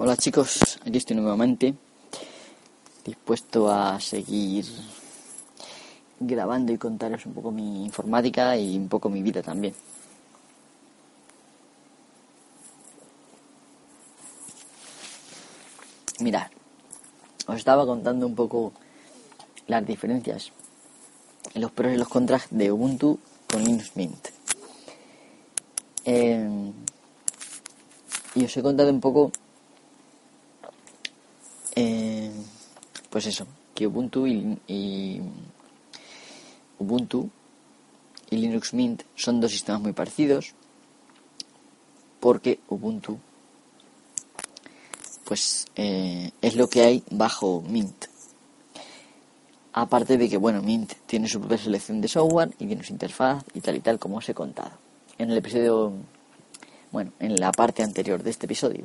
Hola chicos, aquí estoy nuevamente, dispuesto a seguir grabando y contaros un poco mi informática y un poco mi vida también. Mirad, os estaba contando un poco las diferencias, los pros y los contras de Ubuntu con Linux Mint. Eh, y os he contado un poco, eh, pues eso, que Ubuntu y, Ubuntu y Linux Mint son dos sistemas muy parecidos, porque Ubuntu pues eh, es lo que hay bajo Mint. Aparte de que, bueno, Mint tiene su propia selección de software y tiene su interfaz y tal y tal como os he contado. En el episodio bueno, en la parte anterior de este episodio,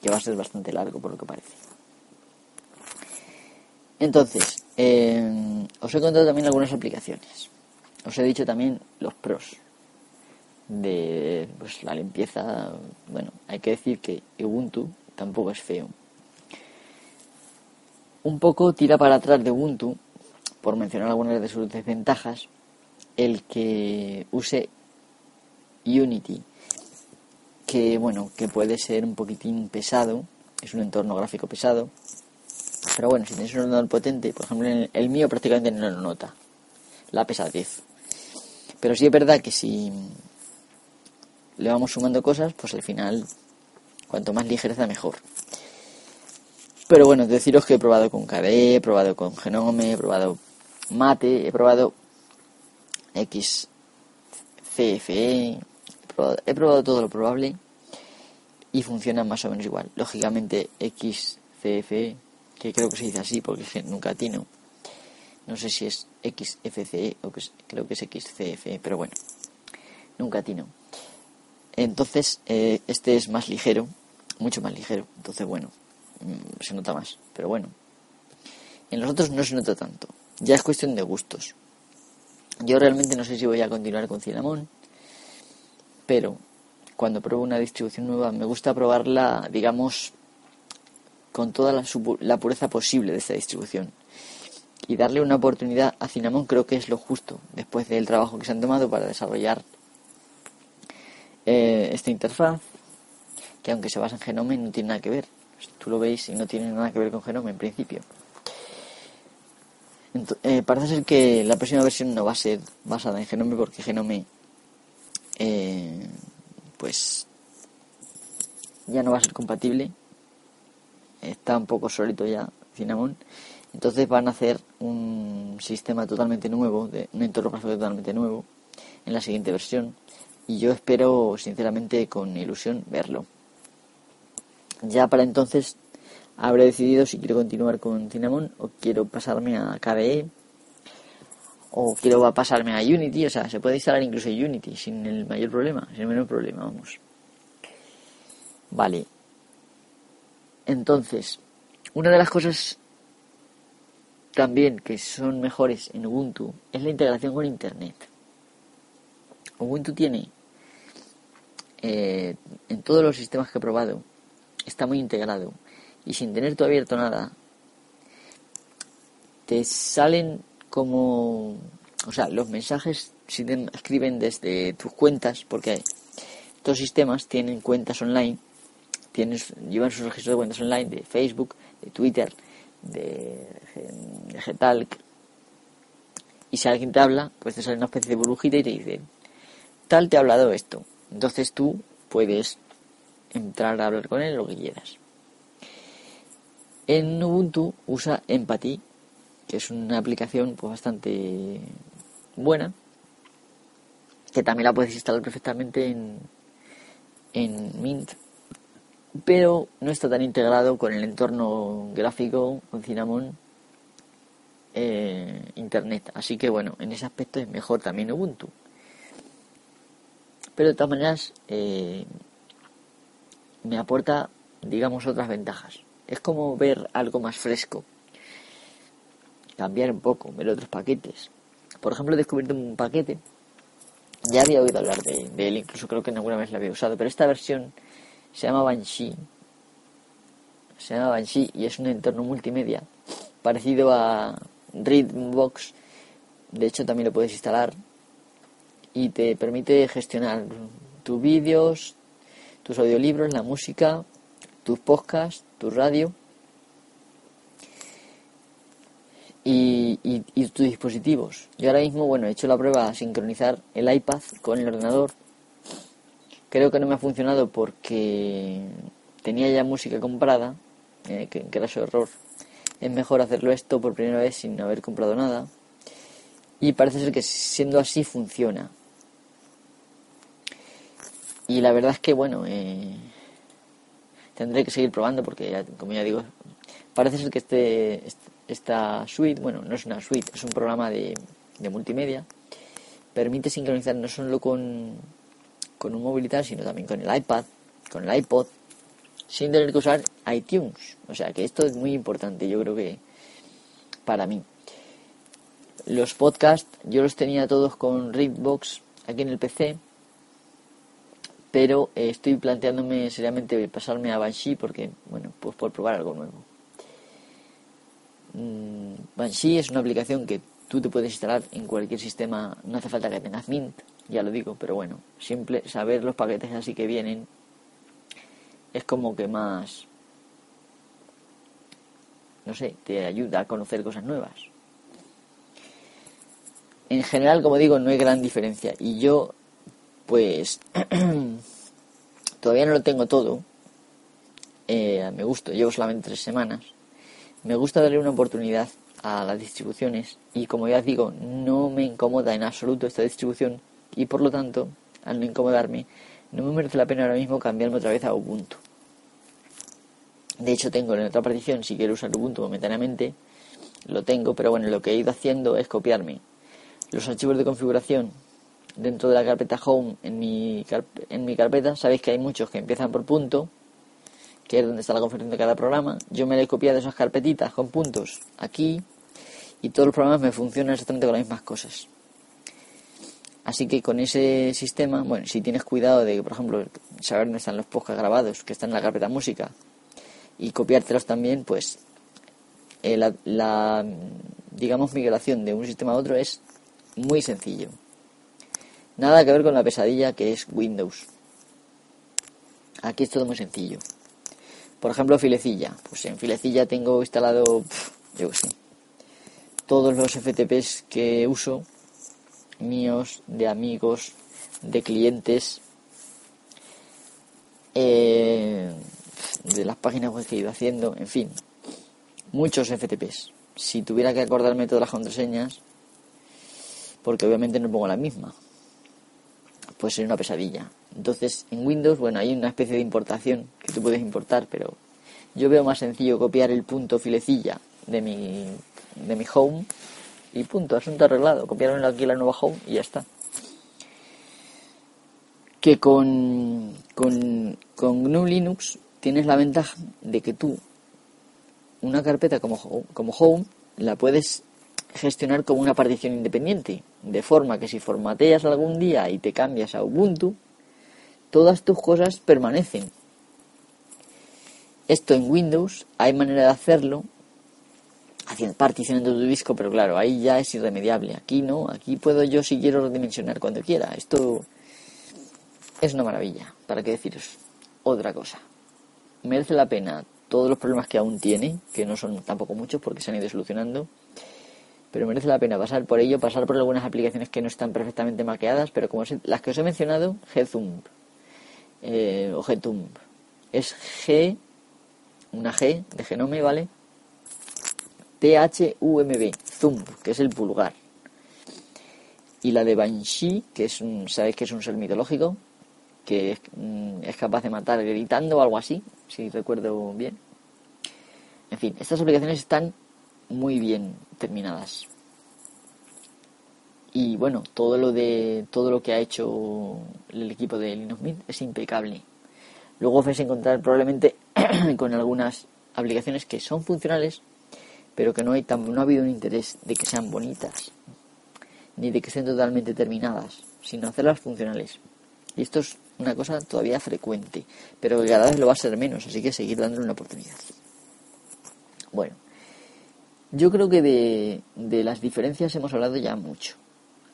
que va a ser bastante largo por lo que parece. Entonces, eh, os he contado también algunas aplicaciones. Os he dicho también los pros de pues, la limpieza. Bueno, hay que decir que Ubuntu tampoco es feo. Un poco tira para atrás de Ubuntu, por mencionar algunas de sus desventajas, el que use Unity que bueno, que puede ser un poquitín pesado, es un entorno gráfico pesado, pero bueno, si tienes un ordenador potente, por ejemplo, el, mío prácticamente no lo nota, la pesadez. Pero sí es verdad que si le vamos sumando cosas, pues al final, cuanto más ligereza, mejor. Pero bueno, deciros que he probado con KDE, he probado con Genome, he probado Mate, he probado XCFE, he probado todo lo probable y funciona más o menos igual. Lógicamente XCFE, que creo que se dice así porque nunca atino. No sé si es XFCE o que creo que es XCFE, pero bueno, nunca atino. Entonces, eh, este es más ligero, mucho más ligero. Entonces, bueno, mm, se nota más. Pero bueno, en los otros no se nota tanto. Ya es cuestión de gustos. Yo realmente no sé si voy a continuar con Cinnamon pero cuando pruebo una distribución nueva me gusta probarla, digamos, con toda la, pureza posible de esta distribución. Y darle una oportunidad a Cinnamon creo que es lo justo, después del trabajo que se han tomado para desarrollar eh, esta interfaz, que aunque se basa en Genome no tiene nada que ver. Tú lo veis y no tiene nada que ver con Genome en principio. Eh, parece ser que la próxima versión no va a ser basada en Genome porque Genome eh, pues ya no va a ser compatible. Está un poco solito ya Cinnamon. Entonces van a hacer un sistema totalmente nuevo, de, un entorno gráfico totalmente nuevo en la siguiente versión. Y yo espero, sinceramente, con ilusión, verlo. Ya para entonces habré decidido si quiero continuar con Cinnamon o quiero pasarme a KDE o quiero pasarme a Unity, o sea, se puede instalar incluso Unity sin el mayor problema, sin el menor problema, vamos. Vale. Entonces, una de las cosas también que son mejores en Ubuntu es la integración con Internet. Ubuntu tiene, eh, en todos los sistemas que he probado, está muy integrado y sin tener todo abierto nada, te salen como, o sea, los mensajes si te escriben desde tus cuentas, porque estos sistemas tienen cuentas online, tienes, llevan sus registros de cuentas online de Facebook, de Twitter, de, de Getalk, y si alguien te habla, pues te sale una especie de burbujita y te dice, tal te ha hablado esto. Entonces tú puedes entrar a hablar con él lo que quieras. En Ubuntu usa Empathy que es una aplicación pues, bastante buena, que también la puedes instalar perfectamente en, en Mint, pero no está tan integrado con el entorno gráfico, con Cinnamon, eh, Internet. Así que bueno, en ese aspecto es mejor también Ubuntu. Pero de todas maneras eh, me aporta, digamos, otras ventajas. Es como ver algo más fresco cambiar un poco, ver otros paquetes. Por ejemplo, he descubierto un paquete, ya había oído hablar de, él, incluso creo que en alguna vez lo había usado, pero esta versión se llama Banshee se llama Banshee y es un entorno multimedia parecido a Readbox. De hecho, también lo puedes instalar y te permite gestionar tus vídeos, tus audiolibros, la música, tus podcasts, tu radio y, y, tus dispositivos. Yo ahora mismo, bueno, he hecho la prueba de sincronizar el iPad con el ordenador. Creo que no me ha funcionado porque tenía ya música comprada, eh, que, que era su error. Es mejor hacerlo esto por primera vez sin haber comprado nada. Y parece ser que siendo así funciona. Y la verdad es que, bueno, eh, tendré que seguir probando porque, como ya digo, parece ser que este, esta suite, bueno, no es una suite, es un programa de, de multimedia, permite sincronizar no solo con, con un móvil y tal, sino también con el iPad, con el iPod, sin tener que usar iTunes. O sea que esto es muy importante, yo creo que para mí. Los podcasts yo los tenía todos con Readbox aquí en el PC pero eh, estoy planteándome seriamente pasarme a Banshee porque, bueno, pues por probar algo nuevo. Mm, Banshee es una aplicación que tú te puedes instalar en cualquier sistema, no hace falta que tengas Mint, ya lo digo, pero bueno, simple saber los paquetes así que vienen es como que más, no sé, te ayuda a conocer cosas nuevas. En general, como digo, no hay gran diferencia y yo pues todavía no lo tengo todo. Eh, me gusta, llevo solamente tres semanas. Me gusta darle una oportunidad a las distribuciones y como ya digo, no me incomoda en absoluto esta distribución y por lo tanto, al no incomodarme, no me merece la pena ahora mismo cambiarme otra vez a Ubuntu. De hecho, tengo en otra partición, si quiero usar Ubuntu momentáneamente, lo tengo, pero bueno, lo que he ido haciendo es copiarme los archivos de configuración dentro de la carpeta Home, en mi, en mi carpeta, sabéis que hay muchos que empiezan por punto, que es donde está la configuración de cada programa. Yo me le he copiado esas carpetitas con puntos aquí y todos los programas me funcionan exactamente con las mismas cosas. Así que con ese sistema, bueno, si tienes cuidado de, por ejemplo, saber dónde están los podcasts grabados, que están en la carpeta música, y copiártelos también, pues eh, la, digamos, migración de un sistema a otro es muy sencillo. Nada que ver con la pesadilla que es Windows. Aquí es todo muy sencillo. Por ejemplo, Filecilla. Pues en Filecilla tengo instalado, yo sé, todos los FTPs que uso, míos, de amigos, de clientes, eh, de las páginas web que he ido haciendo, en fin, muchos FTPs. Si tuviera que acordarme todas las contraseñas, porque obviamente no pongo la misma, pues sería una pesadilla. Entonces, en Windows, bueno, hay una especie de importación que tú puedes importar, pero yo veo más sencillo copiar el punto filecilla de mi, de mi home y punto, asunto arreglado. Copiarlo aquí la nueva home y ya está. Que con, con, con GNU Linux tienes la ventaja de que tú una carpeta como, como home la puedes gestionar como una partición independiente, de forma que si formateas algún día y te cambias a Ubuntu, todas tus cosas permanecen. Esto en Windows hay manera de hacerlo haciendo tu disco, pero claro, ahí ya es irremediable. Aquí no, aquí puedo yo si quiero redimensionar cuando quiera. Esto es una maravilla, para qué deciros otra cosa. Merece la pena todos los problemas que aún tiene, que no son tampoco muchos porque se han ido solucionando pero merece la pena pasar por ello, pasar por algunas aplicaciones que no están perfectamente maqueadas, pero como las que os he mencionado, Gzumb eh, o Gtumb. Es G, una G de genome, ¿vale? T-H-U-M-B, que es el pulgar. Y la de Banshee, que es un, ¿sabéis que es un ser mitológico? Que es, mm, es capaz de matar gritando o algo así, si recuerdo bien. En fin, estas aplicaciones están muy bien terminadas. Y bueno, todo lo de todo lo que ha hecho el equipo de Linux Mint es impecable. Luego os vais a encontrar probablemente con algunas aplicaciones que son funcionales, pero que no hay tan, no ha habido un interés de que sean bonitas, ni de que estén totalmente terminadas, sino hacerlas funcionales. Y esto es una cosa todavía frecuente, pero que cada vez lo va a ser menos, así que seguir dándole una oportunidad. Bueno, yo creo que de, de las diferencias hemos hablado ya mucho.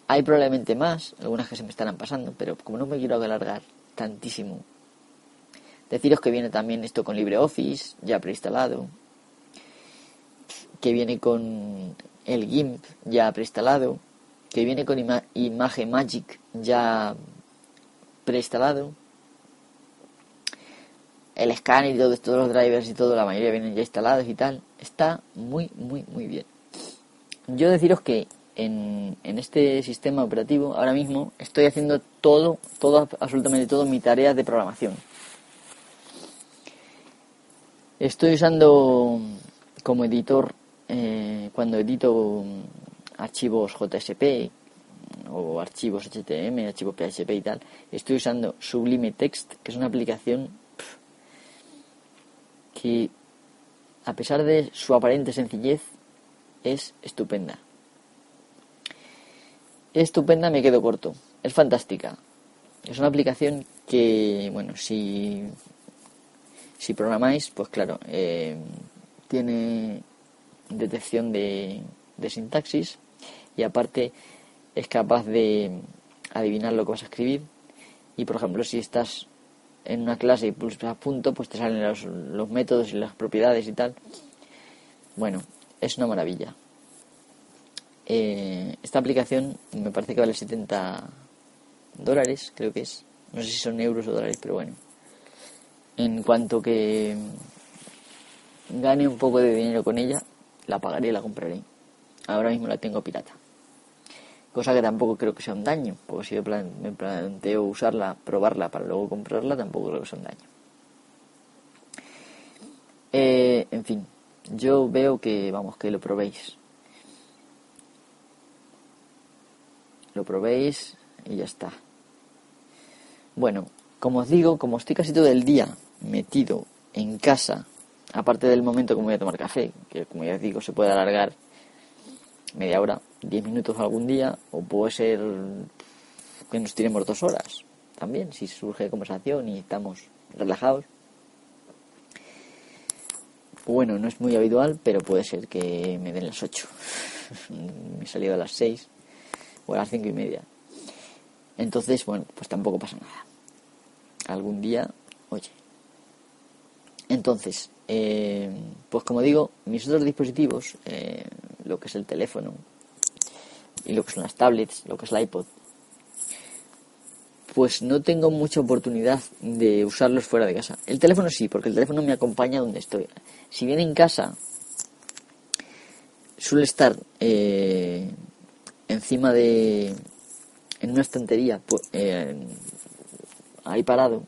Hay probablemente más, algunas que se me estarán pasando, pero como no me quiero alargar tantísimo, deciros que viene también esto con LibreOffice ya preinstalado, que viene con el GIMP ya preinstalado, que viene con Image Magic ya preinstalado, el escáner y todo, todos los drivers y todo, la mayoría vienen ya instalados y tal, está muy, muy, muy bien. Yo deciros que en, en este sistema operativo ahora mismo estoy haciendo todo, todo, absolutamente todo mi tarea de programación. Estoy usando como editor eh, cuando edito archivos JSP o archivos HTML, archivos PHP y tal, estoy usando Sublime Text, que es una aplicación que, a pesar de su aparente sencillez, es estupenda. Estupenda me quedo corto. Es fantástica. Es una aplicación que, bueno, si, si programáis, pues claro, eh, tiene detección de, de sintaxis y aparte es capaz de adivinar lo que vas a escribir. Y por ejemplo si estás en una clase y pulsas punto pues te salen los, los métodos y las propiedades y tal. Bueno es una maravilla. Eh, esta aplicación me parece que vale 70 dólares creo que es. No sé si son euros o dólares pero bueno. En cuanto que gane un poco de dinero con ella la pagaré y la compraré ahora mismo la tengo pirata cosa que tampoco creo que sea un daño, porque si yo me planteo usarla, probarla para luego comprarla, tampoco creo que sea un daño. Eh, en fin, yo veo que, vamos, que lo probéis. Lo probéis y ya está. Bueno, como os digo, como estoy casi todo el día metido en casa, aparte del momento que me voy a tomar café, que como ya digo se puede alargar media hora, 10 minutos algún día, o puede ser que nos tiremos dos horas también, si surge conversación y estamos relajados. Bueno, no es muy habitual, pero puede ser que me den las 8. me he salido a las 6 o a las 5 y media. Entonces, bueno, pues tampoco pasa nada. Algún día, oye. Entonces, eh, pues como digo, mis otros dispositivos, eh, lo que es el teléfono, y lo que son las tablets, lo que es el iPod, pues no tengo mucha oportunidad de usarlos fuera de casa. El teléfono sí, porque el teléfono me acompaña donde estoy. Si bien en casa suele estar eh, encima de en una estantería pues, eh, ahí parado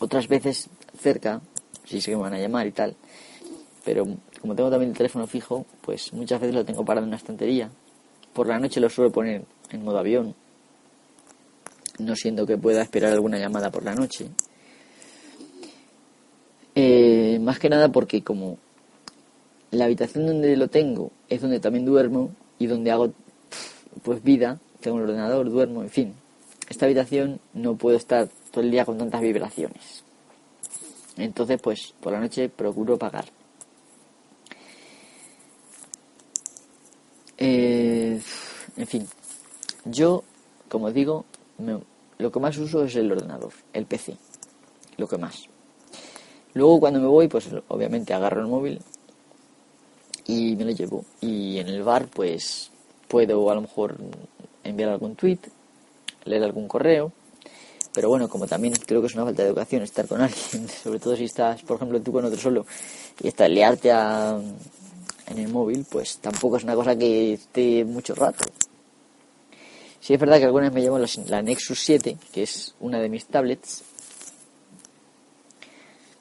otras veces cerca si sé que me van a llamar y tal pero como tengo también el teléfono fijo, pues muchas veces lo tengo parado en una estantería. Por la noche lo suelo poner en modo avión, no siendo que pueda esperar alguna llamada por la noche. Eh, más que nada porque como la habitación donde lo tengo es donde también duermo y donde hago pues vida, tengo un ordenador, duermo, en fin. Esta habitación no puedo estar todo el día con tantas vibraciones. Entonces, pues por la noche procuro pagar. Eh, en fin, yo, como digo, lo que más uso es el ordenador, el PC, lo que más. Luego cuando me voy, pues obviamente agarro el móvil y me lo llevo. Y en el bar, pues puedo a lo mejor enviar algún tweet, leer algún correo. Pero bueno, como también creo que es una falta de educación estar con alguien, sobre todo si estás, por ejemplo, tú con otro solo, y estar liarte a, en el móvil, pues tampoco es una cosa que esté mucho rato. Sí es verdad que algunas me llevo la, Nexus 7, que es una de mis tablets.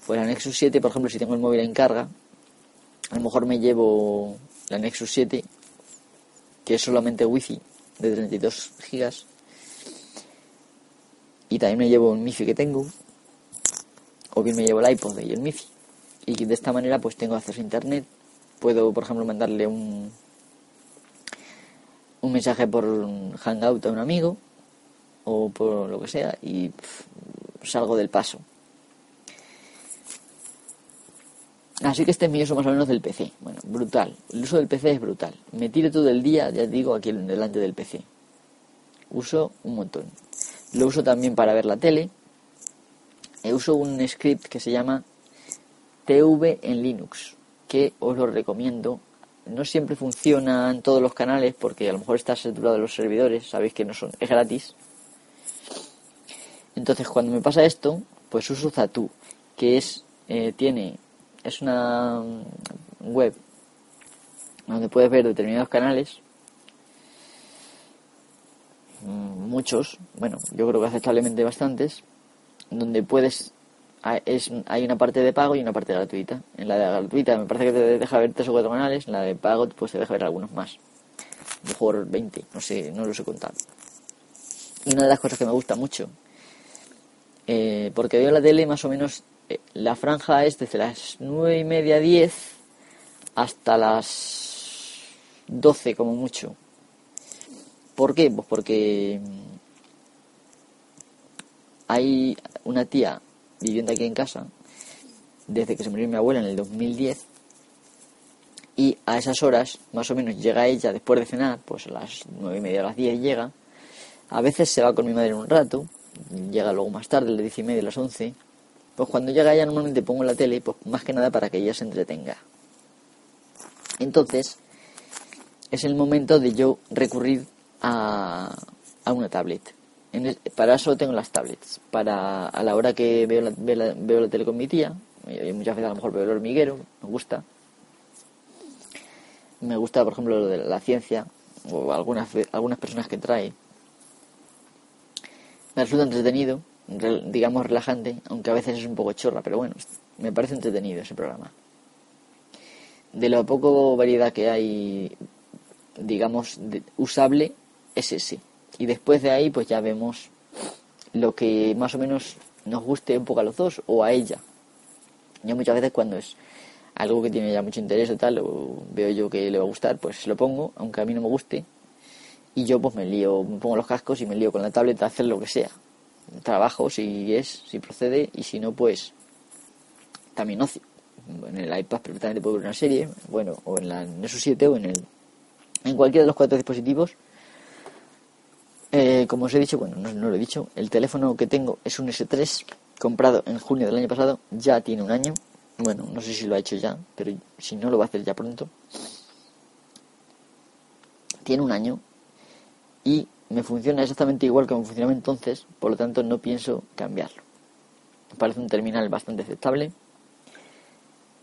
Pues la Nexus 7, por ejemplo, si tengo el móvil en carga, a lo mejor me llevo la Nexus 7, que es solamente wifi de 32 gigas. Y también me llevo un MIFI que tengo. O bien me llevo el iPod y el MIFI. Y de esta manera pues tengo acceso a internet puedo, por ejemplo, mandarle un, un mensaje por Hangout a un amigo o por lo que sea y salgo del paso. Así que este es mi uso más o menos del PC. Bueno, brutal. El uso del PC es brutal. Me tiro todo el día, ya digo, aquí delante del PC. Uso un montón. Lo uso también para ver la tele. E uso un script que se llama TV en Linux, que os lo recomiendo. No siempre funciona en todos los canales porque a lo mejor está saturado los servidores, sabéis que no son, es gratis. Entonces cuando me pasa esto, pues uso Zatu, que es eh, tiene es una web donde puedes ver determinados canales mm, muchos bueno yo creo que aceptablemente bastantes donde puedes es, hay una parte de pago y una parte gratuita. En la de gratuita me parece que te deja ver tres o cuatro canales, en la de pago pues te deja ver algunos más. Mejor 20, no sé, no los he contado. Y una de las cosas que me gusta mucho, eh, porque veo la tele más o menos eh, la franja es desde las nueve y media, 10 hasta las 12 como mucho. ¿Por qué? Pues porque mm, hay una tía viviendo aquí en casa desde que se murió mi abuela en el 2010 y a esas horas más o menos llega ella después de cenar, pues a las nueve y media a las 10 llega. A veces se va con mi madre un rato, llega luego más tarde, a las diez y media, a las 11 pues cuando llega ella normalmente pongo la tele, pues más que nada para que ella se entretenga. Entonces, es el momento de yo recurrir a, una tablet. para eso tengo las tablets. Para a la hora que veo la, veo la, tele con mi tía, y muchas veces a lo mejor veo el hormiguero, me gusta. Me gusta, por ejemplo, lo de la ciencia, o algunas, algunas personas que trae. Me resulta entretenido digamos, relajante, aunque a veces es un poco chorra, pero bueno, me parece entretenido ese programa. De lo poco variedad que hay, digamos, usable, es ese. Y después de ahí, pues ya vemos lo que más o menos nos guste un poco a los dos o a ella. Yo muchas veces cuando es algo que tiene ya mucho interés o tal, o veo yo que le va a gustar, pues lo pongo, aunque a mí no me guste. Y yo pues me lío, me pongo los cascos y me lío con la tableta a hacer lo que sea trabajo si es, si procede, y si no, pues también ocio. En el iPad perfectamente puedo ver una serie, bueno, o en la Nexus 7 o en el en cualquiera de los cuatro dispositivos. Eh, como os he dicho, bueno, no, lo he dicho, el teléfono que tengo es un S3 comprado en junio del año pasado, ya tiene un año. Bueno, no sé si lo ha hecho ya, pero si no lo va a hacer ya pronto. Tiene un año y me funciona exactamente igual me funcionaba entonces, por lo tanto no pienso cambiarlo. Me parece un terminal bastante aceptable.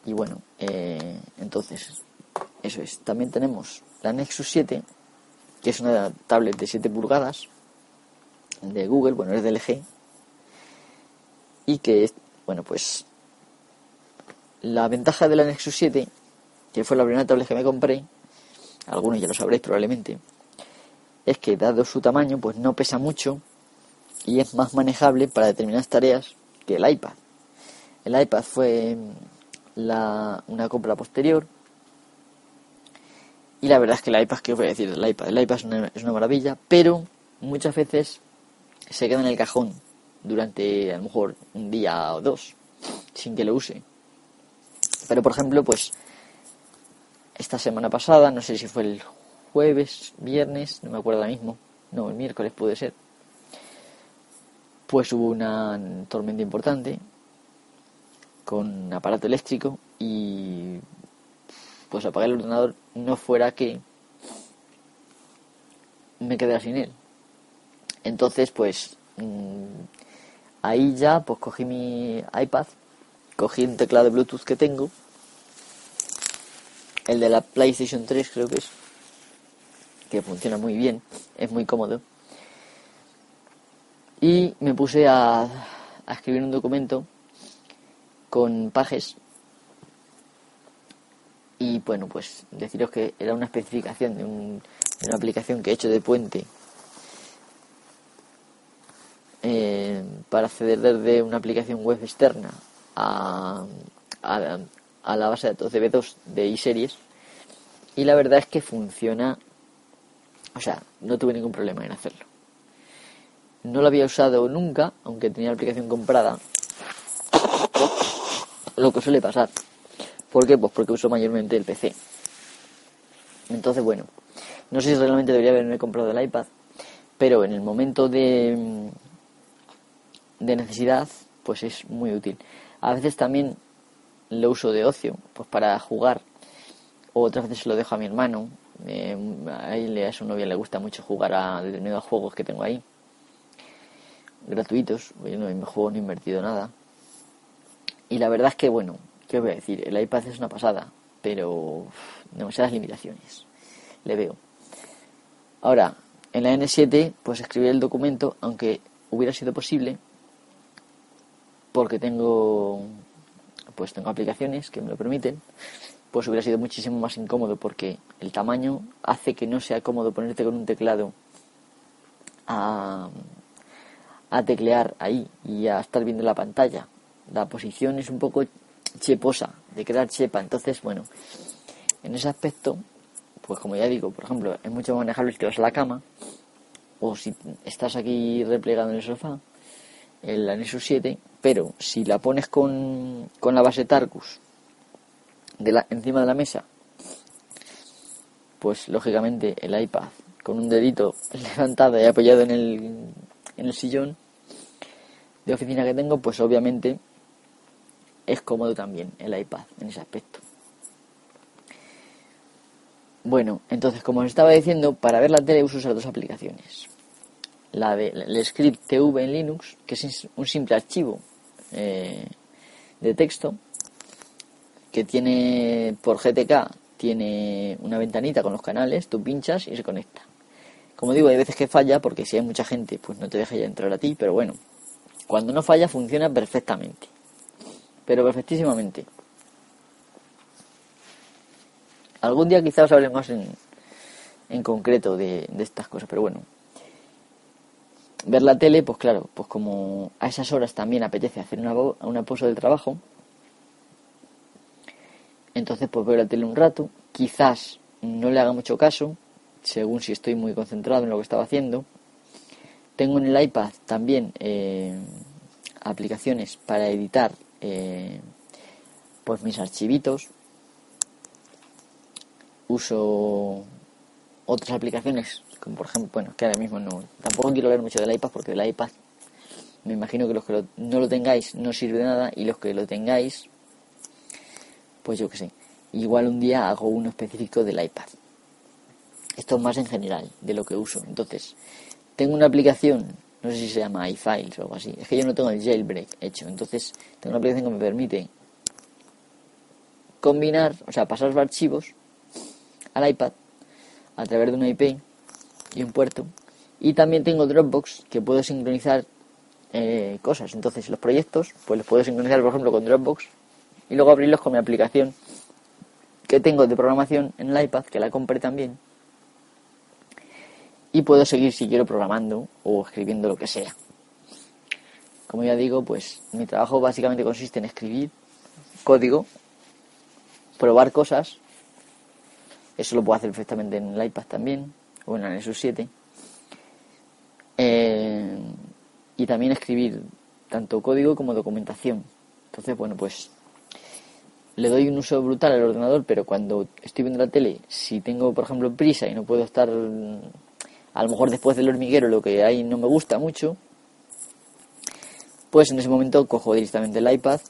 Y bueno, eh, entonces, eso es. También tenemos la Nexus 7, que es una tablet de 7 pulgadas de Google, bueno, es de LG. Y que, bueno, pues la ventaja de la Nexus 7, que fue la primera tablet que me compré, algunos ya lo sabréis probablemente, es que dado su tamaño pues no pesa mucho y es más manejable para determinadas tareas que el iPad. El iPad fue la, una compra posterior y la verdad es que el iPad, ¿qué voy a decir del iPad? El iPad es una, es una maravilla, pero muchas veces se queda en el cajón durante a lo mejor un día o dos sin que lo use. Pero por ejemplo, pues esta semana pasada, no sé si fue el jueves, viernes, no me acuerdo ahora mismo, no, el miércoles puede ser, pues hubo una tormenta importante con aparato eléctrico y pues apagué el ordenador no fuera que me quedara sin él. Entonces pues mm, ahí ya pues cogí mi iPad, cogí un teclado de Bluetooth que tengo, el de la PlayStation 3 creo que es, que funciona muy bien, es muy cómodo. Y me puse a, escribir un documento con pages y bueno, pues deciros que era una especificación de, una aplicación que he hecho de puente eh, para acceder desde una aplicación web externa a, a, a la base de datos de B2 de iSeries y la verdad es que funciona o sea, no tuve ningún problema en hacerlo. No lo había usado nunca, aunque tenía la aplicación comprada. Lo que suele pasar. ¿Por qué? Pues porque uso mayormente el PC. Entonces, bueno, no sé si realmente debería haberme comprado el iPad, pero en el momento de, de necesidad, pues es muy útil. A veces también lo uso de ocio, pues para jugar, o otras veces lo dejo a mi hermano. Eh, a él a su novia le gusta mucho jugar a determinados juegos que tengo ahí, gratuitos. Yo no, en mi juego no he invertido nada. Y la verdad es que, bueno, ¿qué voy a decir? El iPad es una pasada, pero demasiadas limitaciones. Le veo. Ahora, en la N7, pues escribir el documento, aunque hubiera sido posible, porque tengo pues tengo aplicaciones que me lo permiten, pues hubiera sido muchísimo más incómodo porque el tamaño hace que no sea cómodo ponerte con un teclado a, a teclear ahí y a estar viendo la pantalla. La posición es un poco cheposa, de quedar chepa. Entonces, bueno, en ese aspecto, pues como ya digo, por ejemplo, es mucho más manejable si vas a la cama o si estás aquí replegado en el sofá, el Nexus 7, pero si la pones con, con la base Tarkus de la, encima de la mesa, pues lógicamente el iPad con un dedito levantado y apoyado en el, en el sillón de oficina que tengo, pues obviamente es cómodo también el iPad en ese aspecto. Bueno, entonces como os estaba diciendo, para ver la tele uso esas dos aplicaciones. La de el script TV en Linux, que es un simple archivo eh, de texto que tiene por GTK tiene una ventanita con los canales, tú pinchas y se conecta. Como digo, hay veces que falla porque si hay mucha gente, pues no te deja ya entrar a ti, pero bueno, cuando no falla funciona perfectamente. Pero perfectísimamente. Algún día quizás os hablemos en, en concreto de, de estas cosas, pero bueno, ver la tele, pues claro, pues como a esas horas también apetece hacer una, una pausa del trabajo, entonces pues veo la tele un rato, quizás no le haga mucho caso, según si estoy muy concentrado en lo que estaba haciendo. Tengo en el iPad también eh, aplicaciones para editar eh, pues mis archivitos. Uso otras aplicaciones como por ejemplo, bueno, que ahora mismo no, tampoco quiero hablar mucho del iPad porque el iPad, me imagino que los que no lo tengáis no sirve de nada y los que lo tengáis, pues yo que sé, igual un día hago uno específico del iPad. Esto es más en general de lo que uso. Entonces, tengo una aplicación, no sé si se llama iFiles o algo así, es que yo no tengo el jailbreak hecho, entonces tengo una aplicación que me permite combinar, o sea, pasar los archivos al iPad a través de una IP y un puerto. Y también tengo Dropbox que puedo sincronizar eh, cosas. Entonces los proyectos pues los puedo sincronizar por ejemplo con Dropbox y luego abrirlos con mi aplicación que tengo de programación en el iPad, que la compré también. Y puedo seguir si quiero programando o escribiendo lo que sea. Como ya digo, pues mi trabajo básicamente consiste en escribir código, probar cosas. Eso lo puedo hacer perfectamente en el iPad también o en la Nexus 7. Eh, y también escribir tanto código como documentación. Entonces, bueno, pues le doy un uso brutal al ordenador, pero cuando estoy viendo la tele, si tengo, por ejemplo, prisa y no puedo estar, a lo mejor después del hormiguero, lo que hay no me gusta mucho, pues en ese momento cojo directamente el iPad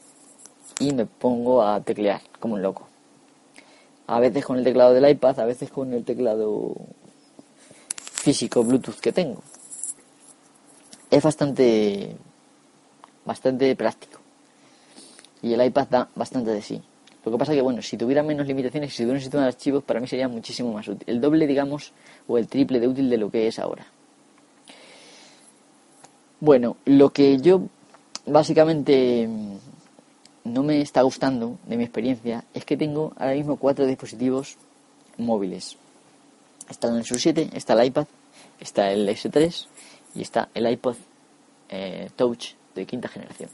y me pongo a teclear como un loco. A veces con el teclado del iPad, a veces con el teclado físico Bluetooth que tengo. Es bastante, bastante práctico. Y el iPad da bastante de sí. Lo que pasa que, bueno, si tuviera menos limitaciones y si tuviera un sistema de archivos, para mí sería muchísimo más útil. El doble, digamos, o el triple de útil de lo que es ahora. Bueno, lo que yo básicamente mm, no me está gustando de mi experiencia es que tengo ahora mismo cuatro dispositivos móviles. Está el Nexus 7, está el iPad, está el S3 y está el iPod eh, Touch de quinta generación.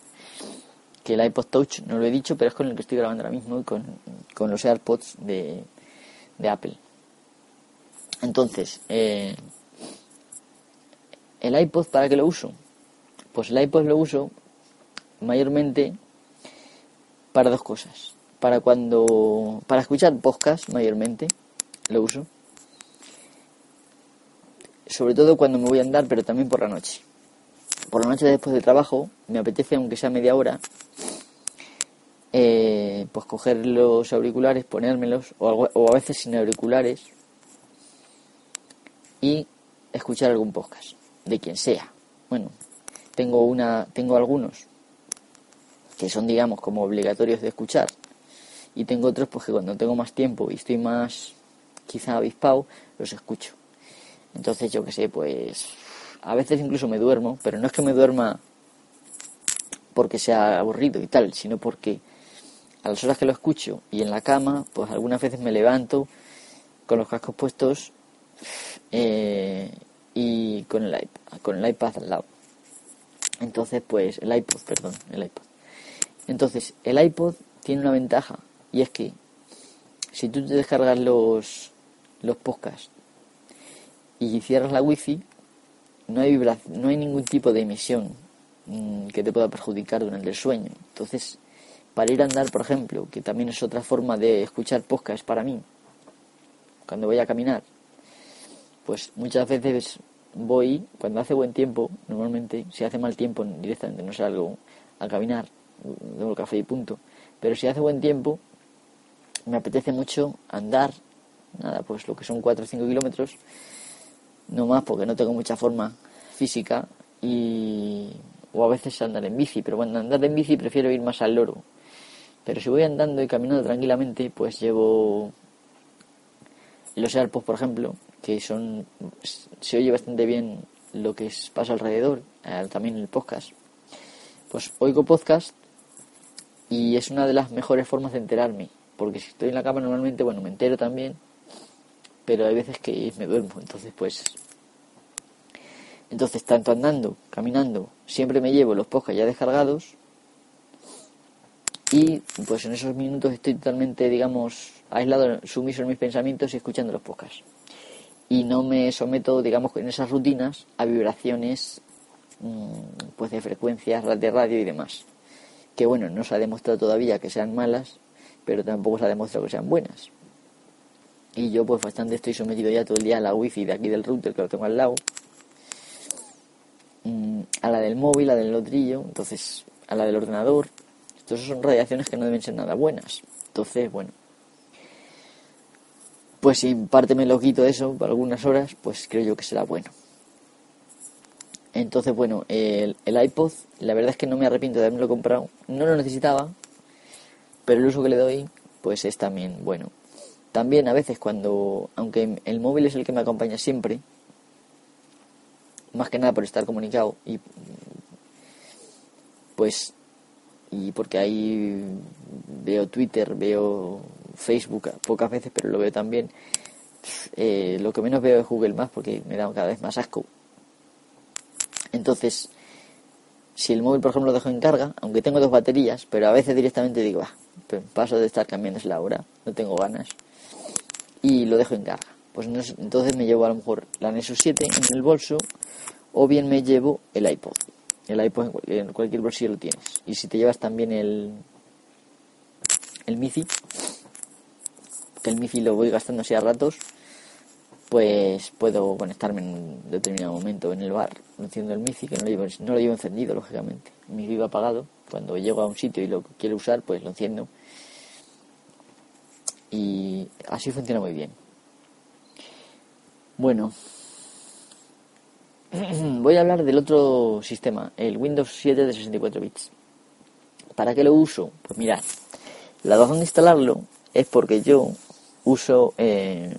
Que el iPod Touch no lo he dicho, pero es con el que estoy grabando ahora mismo y con, los AirPods de, de Apple. Entonces, eh, ¿el iPod para qué lo uso? Pues el iPod lo uso mayormente para dos cosas. para cuando para escuchar podcast mayormente lo uso sobre todo cuando me voy a andar pero también por la noche por la noche después del trabajo me apetece aunque sea media hora eh, pues coger los auriculares ponérmelos o, o a veces sin auriculares y escuchar algún podcast de quien sea. Bueno tengo una tengo algunos que son digamos como obligatorios de escuchar y tengo otros pues que cuando tengo más tiempo y estoy más quizá avispado los escucho. Entonces yo que sé pues a veces incluso me duermo pero no es que me duerma porque sea aburrido y tal sino porque a las horas que lo escucho y en la cama pues algunas veces me levanto con los cascos puestos eh, y con el iPad, con el iPad al lado. Entonces pues el iPod perdón el iPod. Entonces el iPod tiene una ventaja y es que si tú te descargas los, los podcasts y cierras la wifi, no hay, no hay ningún tipo de emisión mm, que te pueda perjudicar durante el sueño. Entonces, para ir a andar, por ejemplo, que también es otra forma de escuchar podcasts para mí, cuando voy a caminar, pues muchas veces voy, cuando hace buen tiempo, normalmente, si hace mal tiempo, directamente no salgo a caminar, el café y punto, pero si hace buen tiempo, me apetece mucho andar, nada, pues lo que son 4 o 5 kilómetros, no más porque no tengo mucha forma física y o a veces andar en bici, pero bueno, andar en bici prefiero ir más al loro. Pero si voy andando y caminando tranquilamente, pues llevo los AirPods, por ejemplo, que son se oye bastante bien lo que pasa alrededor, eh, también el podcast. Pues oigo podcast y es una de las mejores formas de enterarme porque si estoy en la cama normalmente, bueno, me entero también, pero hay veces que me duermo, entonces pues... Entonces, tanto andando, caminando, siempre me llevo los podcasts ya descargados y pues en esos minutos estoy totalmente, digamos, aislado, sumiso en mis pensamientos y escuchando los podcasts. Y no me someto, digamos, en esas rutinas a vibraciones mm, pues de frecuencias de radio y demás. Que bueno, no se ha demostrado todavía que sean malas, pero tampoco se ha demostrado que sean buenas. Y yo pues bastante estoy sometido ya todo el día a la wifi de aquí del router que lo tengo al lado, mm, a la del móvil, a la del lotrillo, entonces a la del ordenador. Estas son radiaciones que no deben ser nada buenas. Entonces, bueno, pues si en parte me lo quito eso por algunas horas, pues creo yo que será bueno. Entonces, bueno, el, el iPod, la verdad es que no me arrepiento de haberlo comprado. No lo necesitaba, pero el uso que le doy pues es también bueno. También a veces cuando, aunque el móvil es el que me acompaña siempre, más que nada por estar comunicado y pues y porque ahí veo Twitter, veo Facebook pocas veces, pero lo veo también. Eh, lo que menos veo es Google Maps porque me da cada vez más asco. Entonces, si el móvil, por ejemplo, lo dejo en carga, aunque tengo dos baterías, pero a veces directamente digo, ah, paso de estar cambiando la hora, no tengo ganas, y lo dejo en carga. Pues entonces me llevo a lo mejor la Nexus 7 en el bolso, o bien me llevo el iPod. El iPod en cualquier bolsillo lo tienes. Y si te llevas también el, el MIFI, que el MIFI lo voy gastando así a ratos, pues puedo conectarme en un determinado momento en el bar, enciendo el MIFI, que no lo llevo, no lo llevo encendido, lógicamente. El MIFI va apagado. Cuando llego a un sitio y lo quiero usar, pues lo enciendo y así funciona muy bien. Bueno, voy a hablar del otro sistema, el Windows 7 de 64 bits. ¿Para qué lo uso? Pues mirad, la razón de instalarlo es porque yo uso... Eh,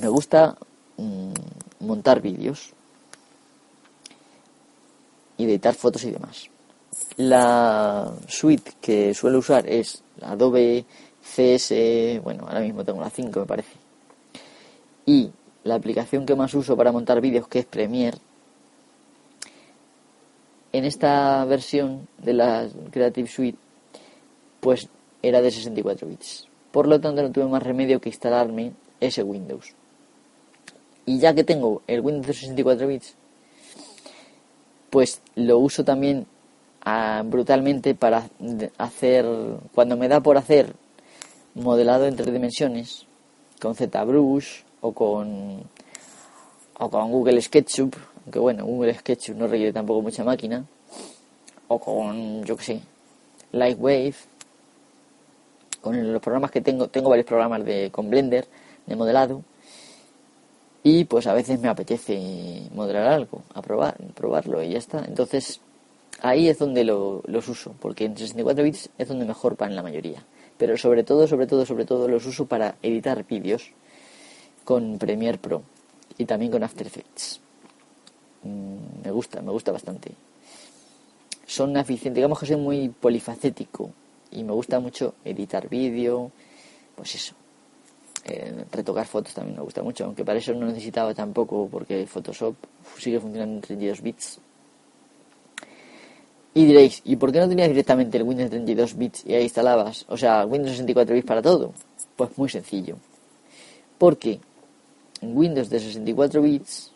me gusta mm, montar vídeos y editar fotos y demás. La suite que suelo usar es Adobe CS, bueno, ahora mismo tengo la 5 me parece. Y la aplicación que más uso para montar vídeos, que es Premiere, en esta versión de la Creative Suite, pues era de 64 bits. Por lo tanto, no tuve más remedio que instalarme ese Windows. Y ya que tengo el Windows de 64 bits, pues lo uso también ah, brutalmente para hacer, cuando me da por hacer modelado en tres dimensiones, con ZBrush o con, o con Google SketchUp, aunque bueno, Google SketchUp no requiere tampoco mucha máquina, o con, yo que sé, Lightwave, con los programas que tengo, tengo varios programas de, con Blender de modelado, y pues a veces me apetece modelar algo, a probar, probarlo y ya está. Entonces ahí es donde lo, los uso, porque en 64 bits es donde mejor van la mayoría. Pero sobre todo, sobre todo, sobre todo los uso para editar vídeos con Premiere Pro y también con After Effects. Mm, me gusta, me gusta bastante. Son eficientes, digamos que soy muy polifacético y me gusta mucho editar vídeo, pues eso, eh, retocar fotos también me gusta mucho, aunque para eso no necesitaba tampoco porque Photoshop sigue funcionando en 32 bits. Y diréis, ¿y por qué no tenías directamente el Windows 32 bits y ahí instalabas, o sea, Windows 64 bits para todo? Pues muy sencillo. Porque en Windows de 64 bits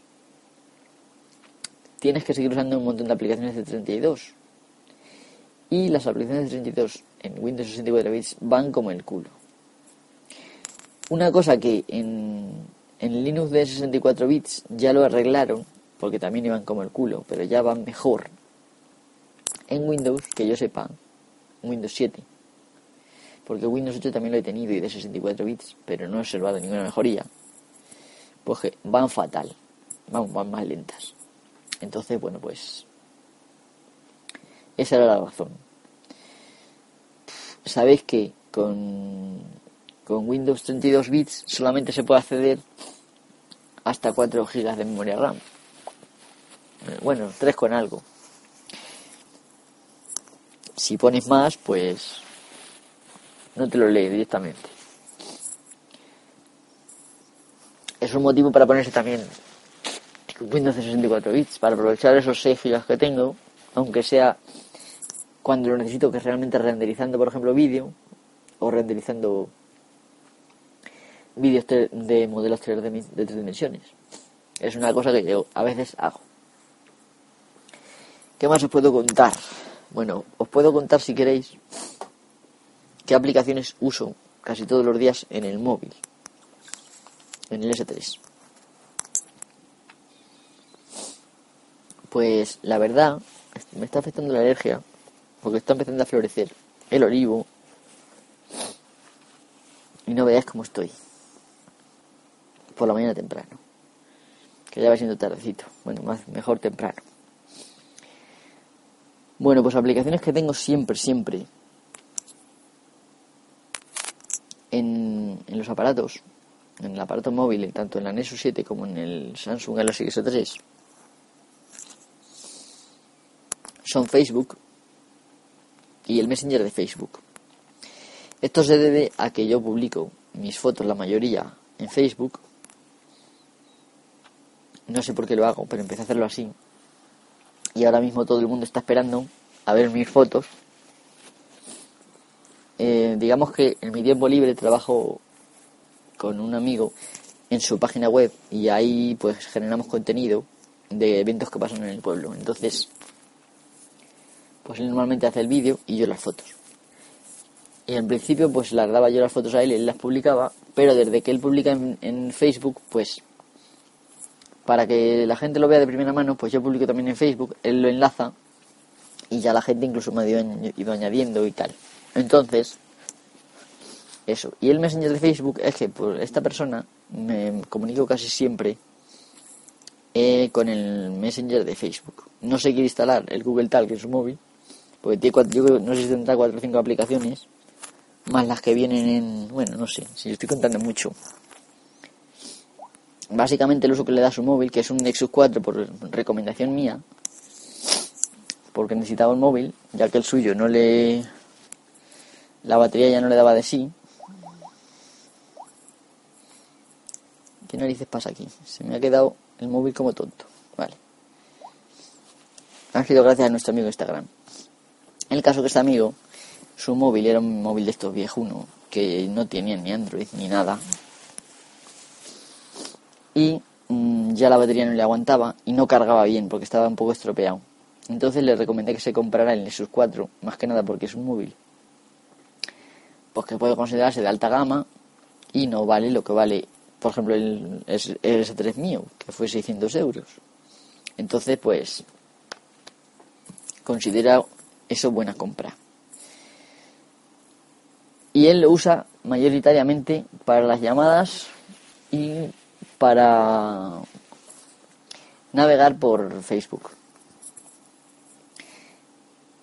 tienes que seguir usando un montón de aplicaciones de 32. Y las aplicaciones de 32 en Windows 64 bits van como el culo. Una cosa que en, en Linux de 64 bits ya lo arreglaron, porque también iban como el culo, pero ya van mejor. En Windows, que yo sepa, Windows 7. Porque Windows 8 también lo he tenido y de 64 bits, pero no he observado ninguna mejoría. Pues que van fatal, van, van más lentas. Entonces, bueno, pues esa era la razón. Sabéis que con con Windows 32 bits solamente se puede acceder hasta 4 GB de memoria RAM. Bueno, 3 con algo. Si pones más, pues no te lo lee directamente. Es un motivo para ponerse también Windows 64 bits, para aprovechar esos 6 GB que tengo, aunque sea cuando lo necesito, que realmente renderizando, por ejemplo, vídeo o renderizando vídeos de modelos 3 de, tres dimensiones. Es una cosa que yo a veces hago. ¿Qué más os puedo contar? Bueno, os puedo contar si queréis qué aplicaciones uso casi todos los días en el móvil, en el S3. Pues la verdad, me está afectando la alergia, porque está empezando a florecer el olivo, y no veáis cómo estoy por la mañana temprano. Que ya va siendo tardecito. Bueno, más, mejor temprano. Bueno, pues aplicaciones que tengo siempre, siempre en, los aparatos, en el aparato móvil, tanto en la Nexus 7 como en el Samsung Galaxy S3, son Facebook y el Messenger de Facebook. Esto se debe a que yo publico mis fotos, la mayoría, en Facebook no sé por qué lo hago, pero empecé a hacerlo así. Y ahora mismo todo el mundo está esperando a ver mis fotos. Eh, digamos que en mi tiempo libre trabajo con un amigo en su página web y ahí pues generamos contenido de eventos que pasan en el pueblo. Entonces, pues él normalmente hace el vídeo y yo las fotos. Y en principio pues las daba yo las fotos a él y él las publicaba, pero desde que él publica en Facebook pues para que la gente lo vea de primera mano, pues yo publico también en Facebook, él lo enlaza y ya la gente incluso me ha ido añadiendo y tal. Entonces, eso. Y el Messenger de Facebook es que por esta persona me comunico casi siempre eh, con el Messenger de Facebook. No se quiere instalar el Google Talk en su móvil, porque tiene cuatro, yo no sé si tendrá cuatro o cinco aplicaciones, más las que vienen en, bueno, no sé, si estoy contando mucho básicamente el uso que le da su móvil, que es un Nexus 4 por recomendación mía, porque necesitaba un móvil, ya que el suyo no le... la batería ya no le daba de sí. ¿Qué narices pasa aquí? Se me ha quedado el móvil como tonto. Vale. Ha sido gracias a nuestro amigo Instagram. El caso que este amigo, su móvil era un móvil de estos viejuno, que no tenía ni Android ni nada, y mm, ya la batería no le aguantaba y no cargaba bien porque estaba un poco estropeado. Entonces le recomendé que se comprara el Nexus 4, más que nada porque es un móvil. Pues que puede considerarse de alta gama y no vale lo que vale, por ejemplo, el, S3 mío, que fue 600 euros. Entonces, pues, considera eso buena compra. Y él lo usa mayoritariamente para las llamadas y para navegar por Facebook.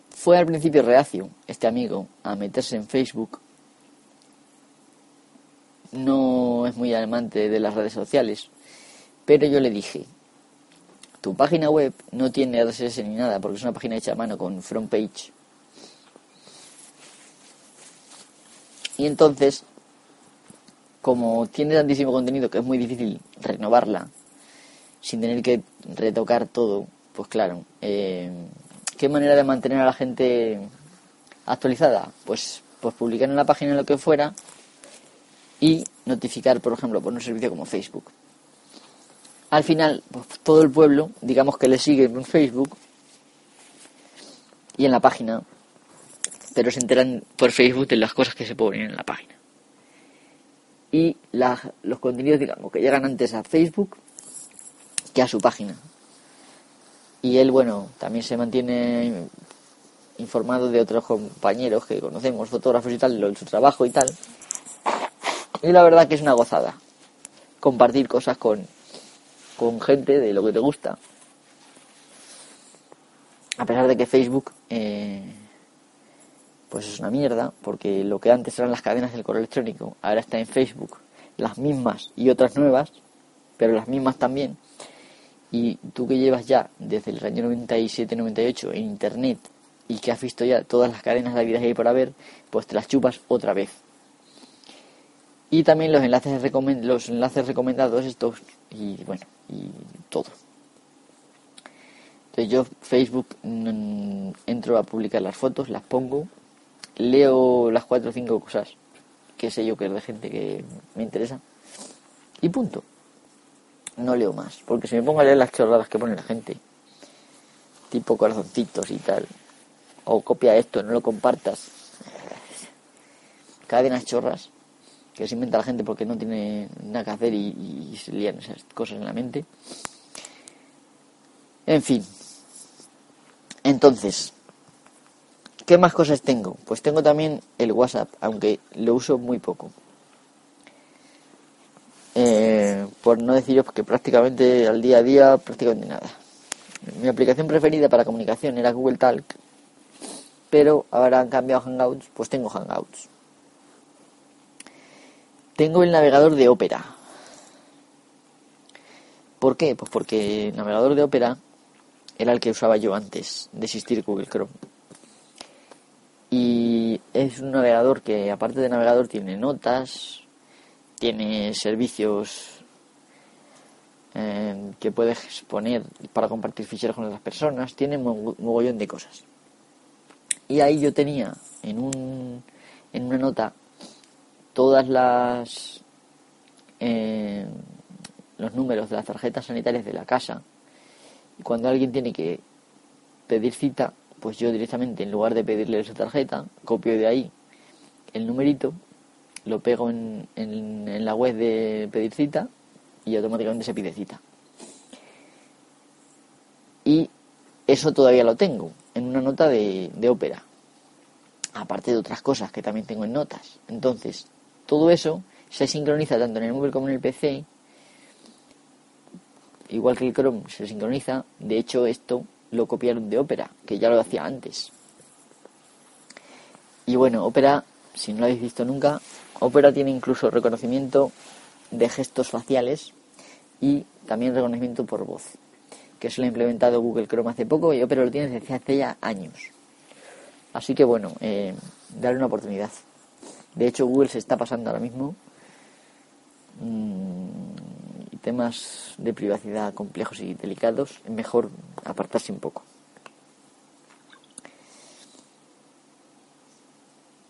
Fue al principio reacio este amigo a meterse en Facebook. No es muy amante de las redes sociales, pero yo le dije, tu página web no tiene RSS ni nada porque es una página hecha a mano con front page. Y entonces, como tiene tantísimo contenido que es muy difícil renovarla sin tener que retocar todo, pues claro, eh, ¿qué manera de mantener a la gente actualizada? Pues, pues publicar en la página lo que fuera y notificar, por ejemplo, por un servicio como Facebook. Al final, pues, todo el pueblo, digamos que le sigue en Facebook y en la página, pero se enteran por Facebook de las cosas que se ponen en la página. Y los contenidos, digamos, que llegan antes a Facebook que a su página. Y él, bueno, también se mantiene informado de otros compañeros que conocemos, fotógrafos y tal, de su trabajo y tal. Y la verdad que es una gozada compartir cosas con, con gente de lo que te gusta. A pesar de que Facebook eh, pues es una mierda, porque lo que antes eran las cadenas del correo electrónico, ahora está en Facebook, las mismas y otras nuevas, pero las mismas también. Y tú que llevas ya desde el año 97-98 en Internet y que has visto ya todas las cadenas de vida que hay por haber, pues te las chupas otra vez. Y también los enlaces, los enlaces recomendados estos y bueno, y todo. Entonces yo Facebook mm, entro a publicar las fotos, las pongo, leo las cuatro o cinco cosas que sé yo que es de gente que me interesa y punto no leo más. Porque si me pongo a leer las chorradas que pone la gente, tipo corazoncitos y tal, o copia esto, no lo compartas, cadenas chorras que se inventa la gente porque no tiene nada que hacer y, y se lían esas cosas en la mente. En fin. Entonces, ¿qué más cosas tengo? Pues tengo también el WhatsApp, aunque lo uso muy poco. Eh, por no deciros que prácticamente al día a día, prácticamente nada. Mi aplicación preferida para comunicación era Google Talk, pero ahora han cambiado Hangouts, pues tengo Hangouts. Tengo el navegador de Opera. ¿Por qué? Pues porque el navegador de Opera era el que usaba yo antes de existir Google Chrome. Y es un navegador que, aparte de navegador, tiene notas, tiene servicios eh, que puedes poner para compartir ficheros con otras personas, tiene un mogollón de cosas. Y ahí yo tenía en, un, en una nota todas las eh, los números de las tarjetas sanitarias de la casa. Y cuando alguien tiene que pedir cita, pues yo directamente, en lugar de pedirle esa tarjeta, copio de ahí el numerito lo pego en, en, la web de pedir cita y automáticamente se pide cita. Y eso todavía lo tengo en una nota de, de ópera, aparte de otras cosas que también tengo en notas. Entonces, todo eso se sincroniza tanto en el móvil como en el PC, igual que el Chrome se sincroniza. De hecho, esto lo copiaron de Opera, que ya lo hacía antes. Y bueno, Opera, si no lo habéis visto nunca, Opera tiene incluso reconocimiento de gestos faciales y también reconocimiento por voz, que se lo ha implementado Google Chrome hace poco y Opera lo tiene desde hace ya años. Así que bueno, eh, darle una oportunidad. De hecho, Google se está pasando ahora mismo mm, temas de privacidad complejos y delicados. Es mejor apartarse un poco.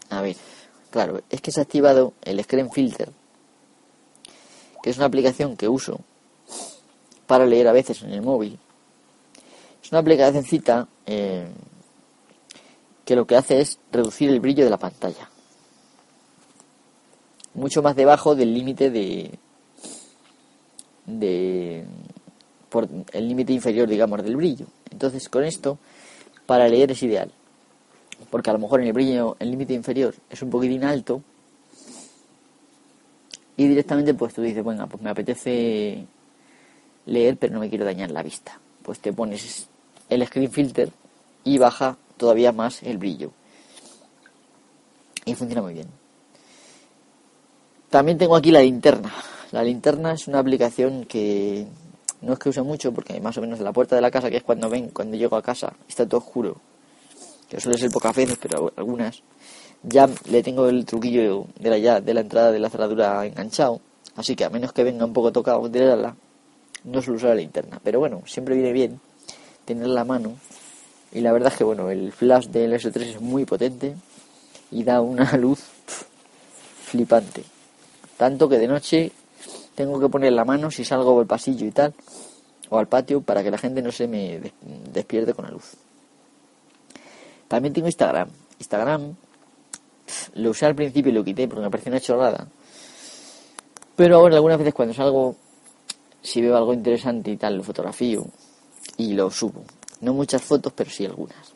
A ver. Claro, es que se ha activado el Screen Filter, que es una aplicación que uso para leer a veces en el móvil. Es una aplicacióncita eh, que lo que hace es reducir el brillo de la pantalla. Mucho más debajo del límite de, de por el límite inferior, digamos, del brillo. Entonces, con esto, para leer es ideal. Porque a lo mejor en el brillo, el límite inferior es un poquitín alto. Y directamente, pues tú dices, bueno, pues me apetece leer, pero no me quiero dañar la vista. Pues te pones el screen filter y baja todavía más el brillo. Y funciona muy bien. También tengo aquí la linterna. La linterna es una aplicación que no es que use mucho porque más o menos en la puerta de la casa, que es cuando ven, cuando llego a casa, está todo oscuro. Que suele ser pocas veces, pero algunas. Ya le tengo el truquillo de la, ya, de la entrada de la cerradura enganchado. Así que a menos que venga un poco tocado de la, no suelo usar la linterna. Pero bueno, siempre viene bien tener la mano. Y la verdad es que bueno, el flash del S3 es muy potente y da una luz flipante. Tanto que de noche tengo que poner la mano si salgo al pasillo y tal, o al patio, para que la gente no se me despierte con la luz. También tengo Instagram. Instagram lo usé al principio y lo quité porque me pareció una chorrada. Pero ahora algunas veces cuando salgo, si veo algo interesante y tal, lo fotografío y lo subo. No muchas fotos, pero sí algunas.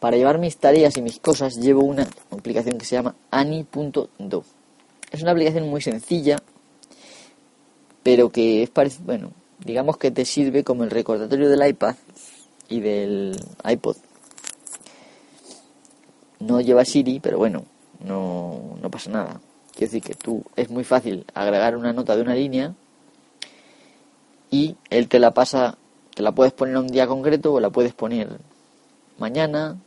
Para llevar mis tareas y mis cosas llevo una aplicación que se llama ani.do. Es una aplicación muy sencilla, pero que es parecido, bueno, digamos que te sirve como el recordatorio del iPad y del iPod. No lleva Siri, pero bueno, no, no pasa nada. Quiero decir que tú es muy fácil agregar una nota de una línea y él te la pasa, te la puedes poner un día concreto o la puedes poner mañana,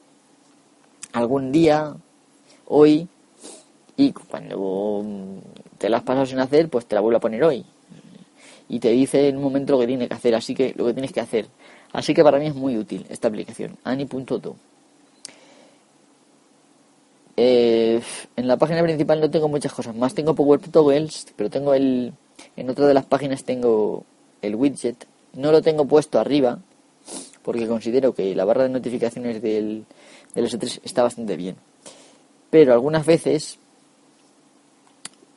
algún día, hoy y cuando te la has pasado sin hacer, pues te la vuelvo a poner hoy. Y te dice en un momento lo que tiene que hacer, así que lo que tienes que hacer. Así que para mí es muy útil esta aplicación, ani.to. Eh, en la página principal no tengo muchas cosas más. Tengo Power Toggles, pero tengo el. En otra de las páginas tengo el widget. No lo tengo puesto arriba, porque considero que la barra de notificaciones del, del S3 está bastante bien. Pero algunas veces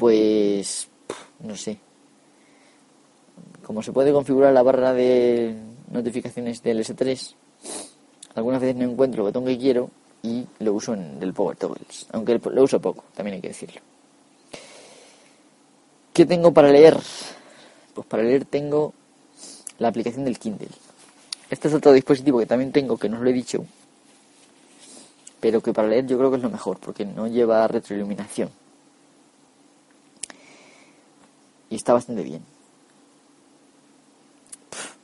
pues no sé. Como se puede configurar la barra de notificaciones del S3, algunas veces no encuentro el botón que quiero y lo uso en el Power Toggles, aunque lo uso poco, también hay que decirlo. ¿Qué tengo para leer? Pues para leer tengo la aplicación del Kindle. Este es otro dispositivo que también tengo, que no os lo he dicho, pero que para leer yo creo que es lo mejor, porque no lleva retroiluminación. Y está bastante bien.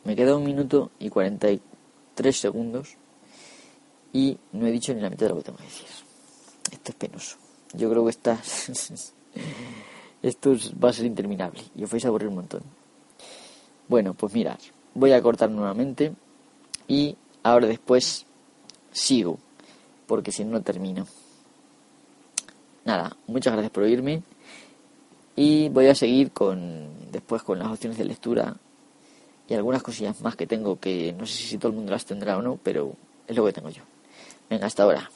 Me queda un minuto y 43 segundos y no he dicho ni la mitad de lo que tengo que decir. Esto es penoso. Yo creo que está... esto va a ser interminable y os vais a aburrir un montón. Bueno, pues mirad, voy a cortar nuevamente y ahora después sigo, porque si no, no termino. Nada, muchas gracias por oírme y voy a seguir con después con las opciones de lectura y algunas cosillas más que tengo que no sé si todo el mundo las tendrá o no, pero es lo que tengo yo. Venga, hasta ahora.